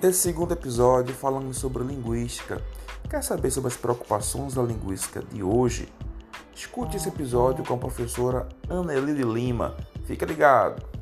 Nesse segundo episódio, falamos sobre linguística. Quer saber sobre as preocupações da linguística de hoje? Escute esse episódio com a professora Anelide Lima. Fica ligado!